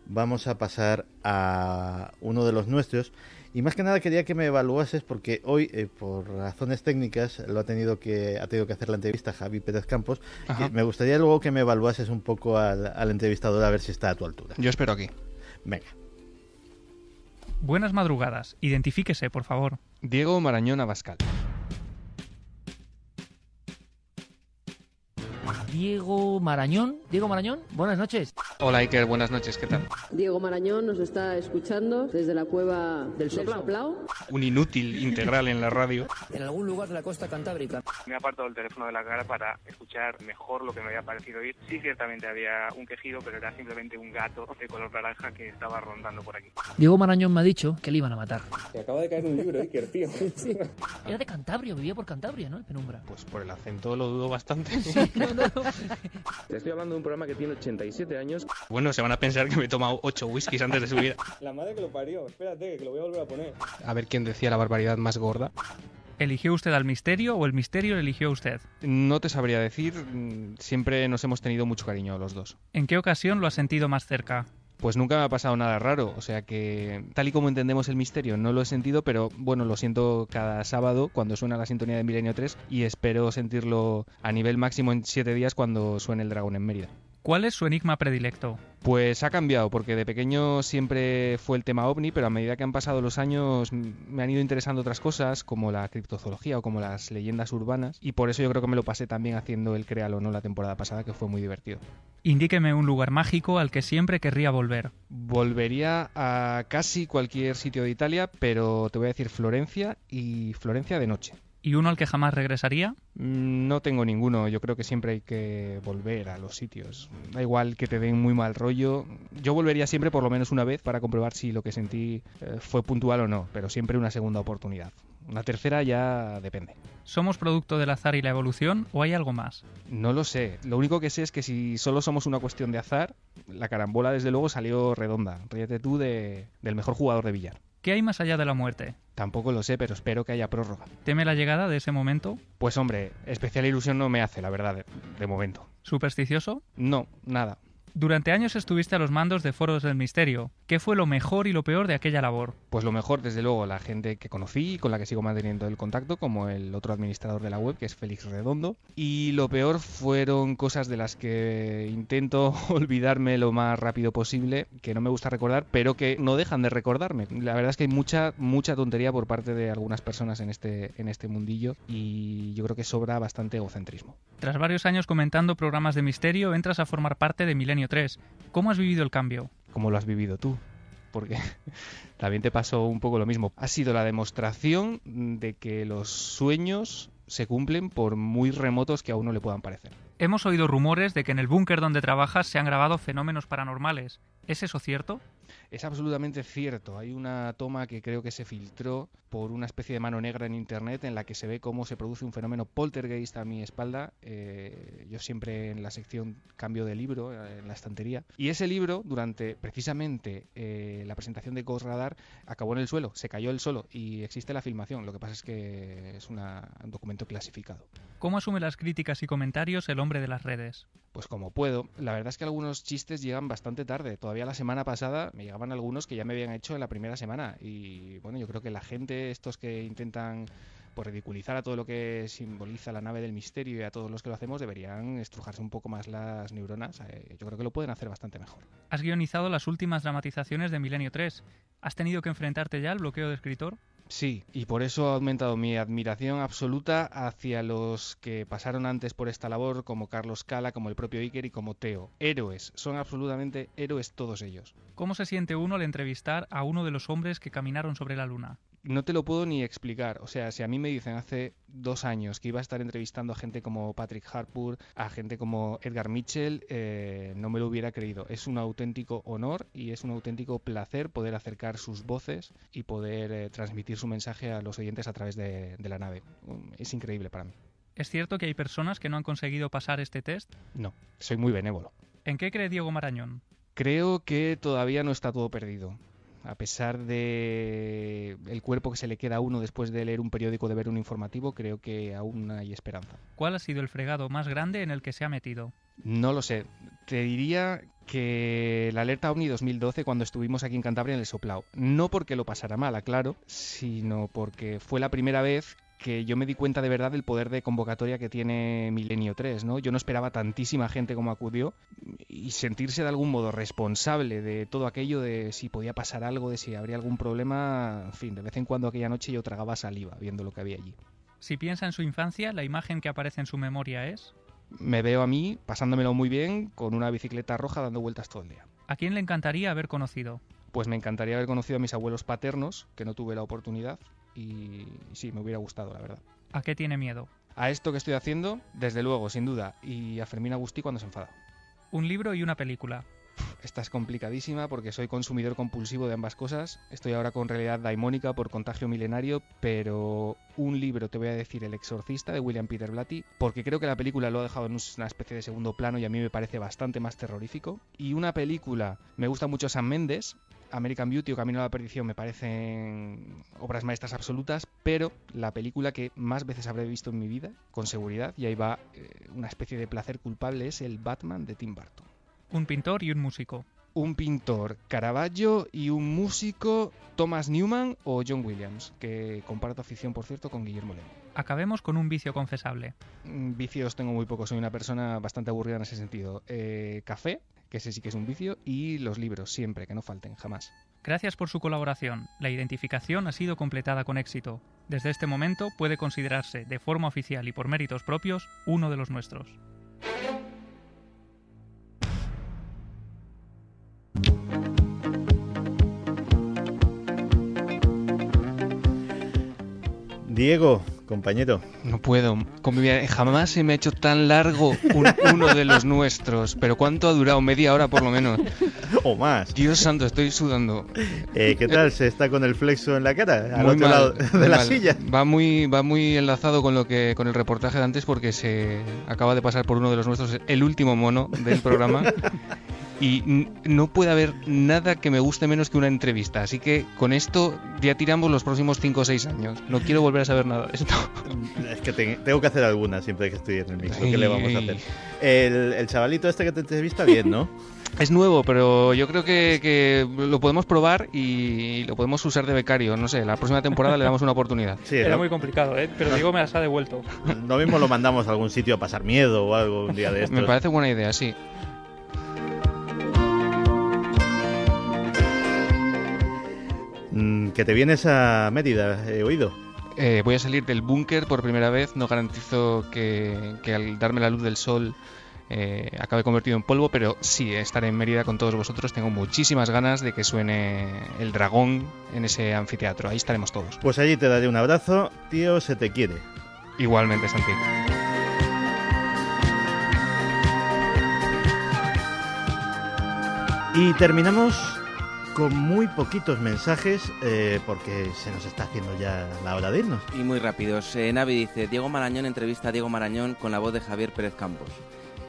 vamos a pasar a uno de los nuestros Y más que nada quería que me evaluases porque hoy, eh, por razones técnicas, lo ha tenido que ha tenido que hacer la entrevista Javi Pérez Campos. Y me gustaría luego que me evaluases un poco al, al entrevistador a ver si está a tu altura. Yo espero aquí. Venga. Buenas madrugadas. Identifíquese, por favor. Diego Marañón Abascal. Diego Marañón. Diego Marañón, buenas noches. Hola Iker, buenas noches, ¿qué tal? Diego Marañón nos está escuchando desde la cueva del Soplao. Un inútil integral en la radio. En algún lugar de la costa cantábrica. Me he apartado el teléfono de la cara para escuchar mejor lo que me había parecido oír. Sí, ciertamente había un quejido, pero era simplemente un gato de color naranja que estaba rondando por aquí. Diego Marañón me ha dicho que le iban a matar. Me acaba de caer un libro, Iker, tío. Sí. Era de Cantabria, vivía por Cantabria, ¿no? El penumbra. Pues por el acento lo dudo bastante. Te estoy hablando de un programa que tiene 87 años. Bueno, se van a pensar que me he tomado 8 whiskies antes de subir. La madre que lo parió. Espérate, que lo voy a volver a poner. A ver quién decía la barbaridad más gorda. ¿Eligió usted al misterio o el misterio eligió a usted? No te sabría decir. mm, Siempre nos hemos tenido mucho cariño los dos. ¿En qué ocasión lo ha sentido más cerca? Pues nunca me ha pasado nada raro, o sea que tal y como entendemos el misterio no lo he sentido, pero bueno, lo siento cada sábado cuando suena la sintonía de Milenio 3 y espero sentirlo a nivel máximo en 7 días cuando suene el dragón en Mérida. ¿Cuál es su enigma predilecto? Pues ha cambiado, porque de pequeño siempre fue el tema ovni, pero a medida que han pasado los años me han ido interesando otras cosas, como la criptozoología o como las leyendas urbanas, y por eso yo creo que me lo pasé también haciendo el Créalo no la temporada pasada, que fue muy divertido. Indíqueme un lugar mágico al que siempre querría volver. Volvería a casi cualquier sitio de Italia, pero te voy a decir Florencia y Florencia de noche. ¿Y uno al que jamás regresaría? Mm, No tengo ninguno, yo creo que siempre hay que volver a los sitios. Da igual que te den muy mal rollo. Yo volvería siempre por lo menos una vez para comprobar si lo que sentí eh, fue puntual o no, pero siempre una segunda oportunidad. Una tercera ya depende. ¿Somos producto del azar y la evolución o hay algo más? No lo sé. Lo único que sé es que si solo somos una cuestión de azar, la carambola desde luego salió redonda. Ríete tú de- del mejor jugador de billar. ¿Qué hay más allá de la muerte? Tampoco lo sé, pero espero que haya prórroga. ¿Teme la llegada de ese momento? Pues hombre, especial ilusión no me hace, la verdad, de, de momento. ¿Supersticioso? No, nada. Durante años estuviste a los mandos de foros del misterio. ¿Qué fue lo mejor y lo peor de aquella labor? Pues lo mejor, desde luego, la gente que conocí y con la que sigo manteniendo el contacto, como el otro administrador de la web, que es Félix Redondo. Y lo peor fueron cosas de las que intento olvidarme lo más rápido posible, que no me gusta recordar, pero que no dejan de recordarme. La verdad es que hay mucha, mucha tontería por parte de algunas personas en este, en este mundillo y yo creo que sobra bastante egocentrismo. Tras varios años comentando programas de misterio, entras a formar parte de Milenio 3. ¿Cómo has vivido el cambio? ¿Cómo lo has vivido tú? Porque también te pasó un poco lo mismo. Ha sido la demostración de que los sueños se cumplen por muy remotos que a uno le puedan parecer. Hemos oído rumores de que en el búnker donde trabajas se han grabado fenómenos paranormales. ¿Es eso cierto? Es absolutamente cierto. Hay una toma que creo que se filtró por una especie de mano negra en internet en la que se ve cómo se produce un fenómeno poltergeist a mi espalda. Eh, yo siempre en la sección cambio de libro, eh, en la estantería. Y ese libro, durante precisamente eh, la presentación de Ghost Radar, acabó en el suelo, se cayó el suelo y existe la filmación. Lo que pasa es que es una- un documento clasificado. ¿Cómo asume las críticas y comentarios el hombre de las redes? Pues como puedo. La verdad es que algunos chistes llegan bastante tarde. Todavía la semana pasada me llegaban algunos que ya me habían hecho en la primera semana. Y bueno, yo creo que la gente, estos que intentan por ridiculizar a todo lo que simboliza la nave del misterio y a todos los que lo hacemos, deberían estrujarse un poco más las neuronas. Eh, yo creo que lo pueden hacer bastante mejor. Has guionizado las últimas dramatizaciones de Milenio 3. ¿Has tenido que enfrentarte ya al bloqueo de escritor? Sí, y por eso ha aumentado mi admiración absoluta hacia los que pasaron antes por esta labor, como Carlos Cala, como el propio Iker y como Teo. Héroes, son absolutamente héroes todos ellos. ¿Cómo se siente uno al entrevistar a uno de los hombres que caminaron sobre la luna? No te lo puedo ni explicar. O sea, si a mí me dicen hace dos años que iba a estar entrevistando a gente como Patrick Harpur, a gente como Edgar Mitchell, eh, no me lo hubiera creído. Es un auténtico honor y es un auténtico placer poder acercar sus voces y poder eh, transmitir su mensaje a los oyentes a través de, de la nave. Um, Es increíble para mí. ¿Es cierto que hay personas que no han conseguido pasar este test? No, soy muy benévolo. ¿En qué cree Diego Marañón? Creo que todavía no está todo perdido. A pesar de el cuerpo que se le queda a uno después de leer un periódico, de ver un informativo, creo que aún hay esperanza. ¿Cuál ha sido el fregado más grande en el que se ha metido? No lo sé. Te diría que la alerta OVNI 2012 cuando estuvimos aquí en Cantabria en el Soplao. No porque lo pasara mal, claro, sino porque fue la primera vez que yo me di cuenta de verdad del poder de convocatoria que tiene Milenio 3, ¿no? Yo no esperaba tantísima gente como acudió y sentirse de algún modo responsable de todo aquello, de si podía pasar algo, de si habría algún problema, en fin, de vez en cuando aquella noche yo tragaba saliva viendo lo que había allí. Si piensa en su infancia, la imagen que aparece en su memoria es... Me veo a mí pasándomelo muy bien con una bicicleta roja dando vueltas todo el día. ¿A quién le encantaría haber conocido? Pues me encantaría haber conocido a mis abuelos paternos, que no tuve la oportunidad, y sí, me hubiera gustado, la verdad. ¿A qué tiene miedo? A esto que estoy haciendo, desde luego, sin duda, y a Fermín Agustí cuando se enfada. Un libro y una película. Esta es complicadísima porque soy consumidor compulsivo de ambas cosas. Estoy ahora con realidad daimónica por contagio milenario, pero un libro te voy a decir El exorcista de William Peter Blatty, porque creo que la película lo ha dejado en una especie de segundo plano y a mí me parece bastante más terrorífico. Y una película, me gusta mucho Sam Mendes, American Beauty o Camino a la Perdición me parecen obras maestras absolutas, pero la película que más veces habré visto en mi vida, con seguridad, y ahí va eh, una especie de placer culpable, es el Batman de Tim Burton. Un pintor y un músico. Un pintor, Caravaggio, y un músico, Thomas Newman o John Williams, que comparto afición, por cierto, con Guillermo León. Acabemos con un vicio confesable. Mm, Vicios tengo muy pocos, soy una persona bastante aburrida en ese sentido. Eh, café, que ese sí que es un vicio, y los libros, siempre, que no falten, jamás. Gracias por su colaboración. La identificación ha sido completada con éxito. Desde este momento puede considerarse, de forma oficial y por méritos propios, uno de los nuestros. Diego, compañero. No puedo. Convivir. Jamás se me ha hecho tan largo un- uno de los nuestros. Pero ¿cuánto ha durado? Media hora por lo menos. O más. Dios santo, estoy sudando. Eh, ¿Qué tal? ¿Se está con el flexo en la cara? Al Muy otro mal, lado de la mal. silla. Va muy, va muy enlazado con lo que, con el reportaje de antes porque se acaba de pasar por uno de los nuestros, el último mono del programa. Y no puede haber nada que me guste menos que una entrevista. Así que con esto ya tiramos los próximos 5 o 6 años. No quiero volver a saber nada de esto. Es que te- tengo que hacer alguna siempre que estoy en el micro. ¿Qué le vamos a hacer? El, el chavalito este que te entrevista, bien, ¿no? Es nuevo, pero yo creo que, que lo podemos probar y lo podemos usar de becario. No sé, la próxima temporada le damos una oportunidad. Sí, Era ¿no? muy complicado, ¿eh? pero Diego me las ha devuelto. Lo mismo lo mandamos a algún sitio a pasar miedo o algo un día de estos. Me parece buena idea, sí. Mm, que te vienes a Mérida, he oído. Eh, voy a salir del búnker por primera vez. No garantizo que, que al darme la luz del sol eh, acabe convertido en polvo, pero sí, estaré en Mérida con todos vosotros. Tengo muchísimas ganas de que suene el dragón en ese anfiteatro. Ahí estaremos todos. Pues allí te daré un abrazo, tío, se te quiere. Igualmente, Santi. Y terminamos con muy poquitos mensajes eh, porque se nos está haciendo ya la hora de irnos. Y muy rápidos. Eh, Navi dice, Diego Marañón entrevista a Diego Marañón con la voz de Javier Pérez Campos.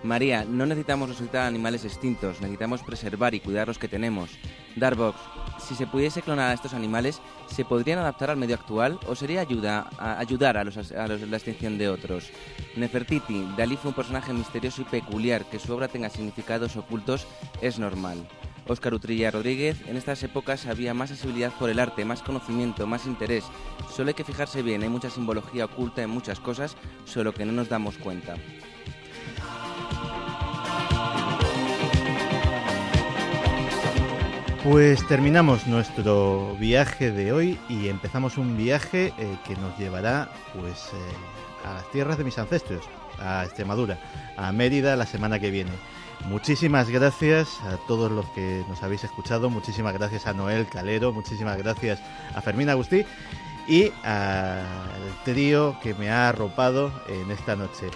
María, no necesitamos resucitar animales extintos, necesitamos preservar y cuidar los que tenemos. Darbox, si se pudiese clonar a estos animales, ¿se podrían adaptar al medio actual o sería ayuda a ayudar a, los, la extinción de otros? Nefertiti, Dalí fue un personaje misterioso y peculiar, que su obra tenga significados ocultos es normal. Óscar Utrilla Rodríguez, en estas épocas había más sensibilidad por el arte, más conocimiento, más interés. Solo hay que fijarse bien, hay mucha simbología oculta en muchas cosas, solo que no nos damos cuenta. Pues terminamos nuestro viaje de hoy y empezamos un viaje eh, que nos llevará pues eh, a las tierras de mis ancestros, a Extremadura, a Mérida la semana que viene. Muchísimas gracias a todos los que nos habéis escuchado, muchísimas gracias a Noel Calero, muchísimas gracias a Fermín Agustí y al trío que me ha arropado en esta noche.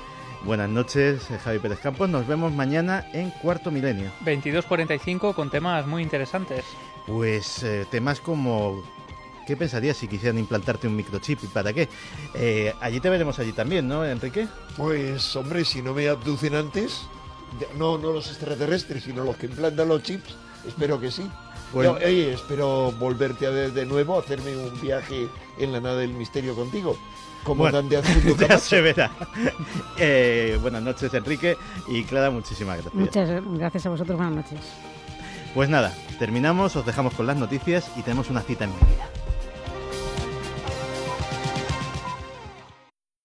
Buenas noches, Javi Pérez Campos. Nos vemos mañana en Cuarto Milenio. 22.45 con temas muy interesantes. Pues eh, temas como ¿qué pensarías si quisieran implantarte un microchip y para qué? Eh, allí te veremos allí también, ¿no, Enrique? Pues, hombre, si no me abducen antes, no, no los extraterrestres, sino los que implantan los chips, espero que sí. Bueno, oye, espero volverte a ver de nuevo, hacerme un viaje en la nave del misterio contigo. Comandante bueno, ya se verá. Eh, buenas noches, Enrique. Y Clara, muchísimas gracias. Muchas gracias a vosotros, buenas noches. Pues nada, terminamos, os dejamos con las noticias y tenemos una cita en Mérida.